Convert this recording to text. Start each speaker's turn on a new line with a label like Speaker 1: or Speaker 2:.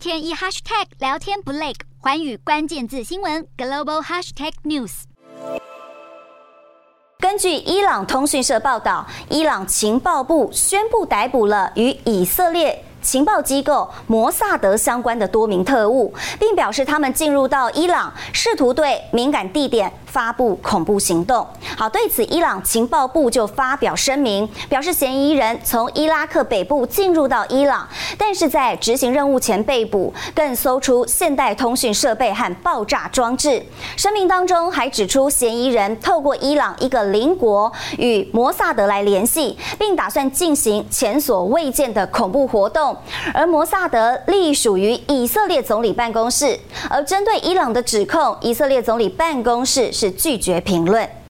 Speaker 1: 天一 hashtag 聊天不累，环宇关键字新闻 global hashtag news。
Speaker 2: 根据伊朗通讯社报道，伊朗情报部宣布逮捕了与以色列。情报机构摩萨德相关的多名特务，并表示他们进入到伊朗，试图对敏感地点发布恐怖行动。好，对此，伊朗情报部就发表声明，表示嫌疑人从伊拉克北部进入到伊朗，但是在执行任务前被捕，更搜出现代通讯设备和爆炸装置。声明当中还指出，嫌疑人透过伊朗一个邻国与摩萨德来联系，并打算进行前所未见的恐怖活动。而摩萨德隶属于以色列总理办公室，而针对伊朗的指控，以色列总理办公室是拒绝评论。